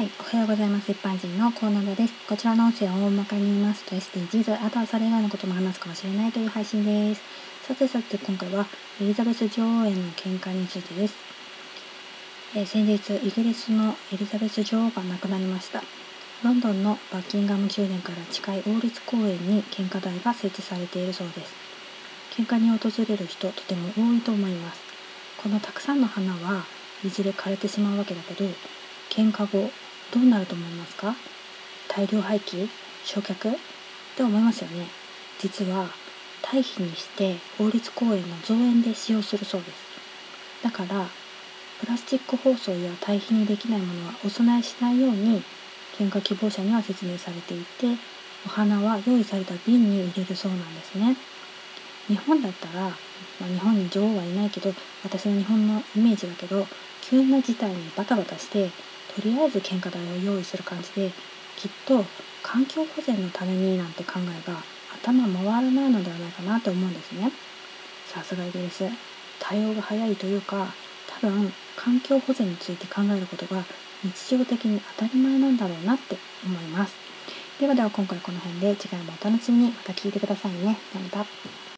はい、おはようございます。一般人のコーナーです。こちらの音声を大まかに言いますと SDGs、あとはそれ以外のことも話すかもしれないという配信です。さてさて今回はエリザベス女王への見解についてです。えー、先日、イギリスのエリザベス女王が亡くなりました。ロンドンのバッキンガム宮殿から近い王立公園に献花台が設置されているそうです。献花に訪れる人とても多いと思います。このたくさんの花はいずれ枯れてしまうわけだけど、喧嘩後どうなると思いますか？大量廃棄？焼却？って思いますよね。実は堆肥にして法律公園の造園で使用するそうです。だからプラスチック包装や堆肥にできないものはお供えしないように喧嘩希望者には説明されていてお花は用意された瓶に入れるそうなんですね。日本だったら、まあ、日本に女王はいないけど私の日本のイメージだけど急な事態にバタバタしてとりあえず献花台を用意する感じできっと環境保全のためになんて考えが頭回らないのではないかなと思うんですねさすがイギリス対応が早いというか多分環境保全について考えることが日常的に当たり前なんだろうなって思いますではでは今回この辺で次回もお楽しみにまた聞いてくださいね。また。